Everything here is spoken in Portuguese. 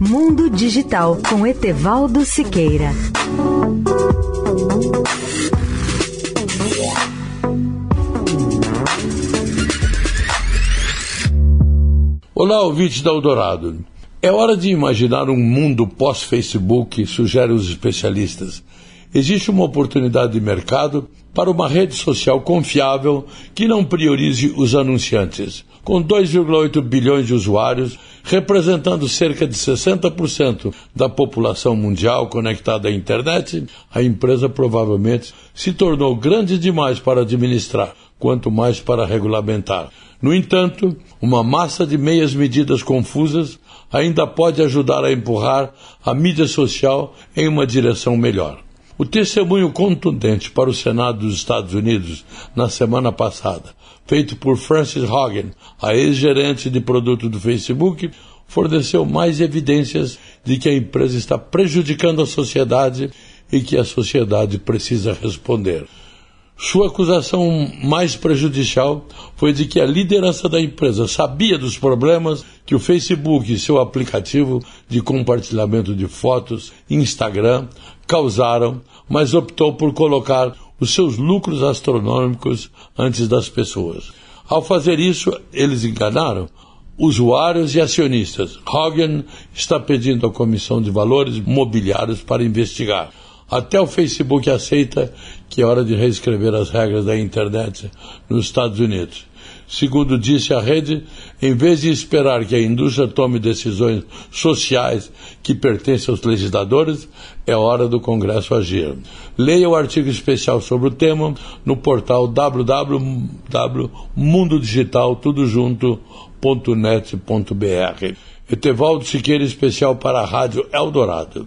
Mundo Digital com Etevaldo Siqueira. Olá, ouvinte da Eldorado. É hora de imaginar um mundo pós-Facebook, sugerem os especialistas. Existe uma oportunidade de mercado para uma rede social confiável que não priorize os anunciantes. Com 2,8 bilhões de usuários, representando cerca de 60% da população mundial conectada à internet, a empresa provavelmente se tornou grande demais para administrar, quanto mais para regulamentar. No entanto, uma massa de meias medidas confusas ainda pode ajudar a empurrar a mídia social em uma direção melhor. O testemunho contundente para o Senado dos Estados Unidos na semana passada, feito por Francis Hogan, a ex-gerente de produto do Facebook, forneceu mais evidências de que a empresa está prejudicando a sociedade e que a sociedade precisa responder. Sua acusação mais prejudicial foi de que a liderança da empresa sabia dos problemas que o Facebook e seu aplicativo de compartilhamento de fotos, Instagram, causaram, mas optou por colocar os seus lucros astronômicos antes das pessoas. Ao fazer isso, eles enganaram usuários e acionistas. Hogan está pedindo à Comissão de Valores Mobiliários para investigar. Até o Facebook aceita que é hora de reescrever as regras da internet nos Estados Unidos. Segundo disse a rede, em vez de esperar que a indústria tome decisões sociais que pertencem aos legisladores, é hora do Congresso agir. Leia o artigo especial sobre o tema no portal www.mundodigitaltudojunto.net.br. Etevaldo Siqueira, especial para a Rádio Eldorado.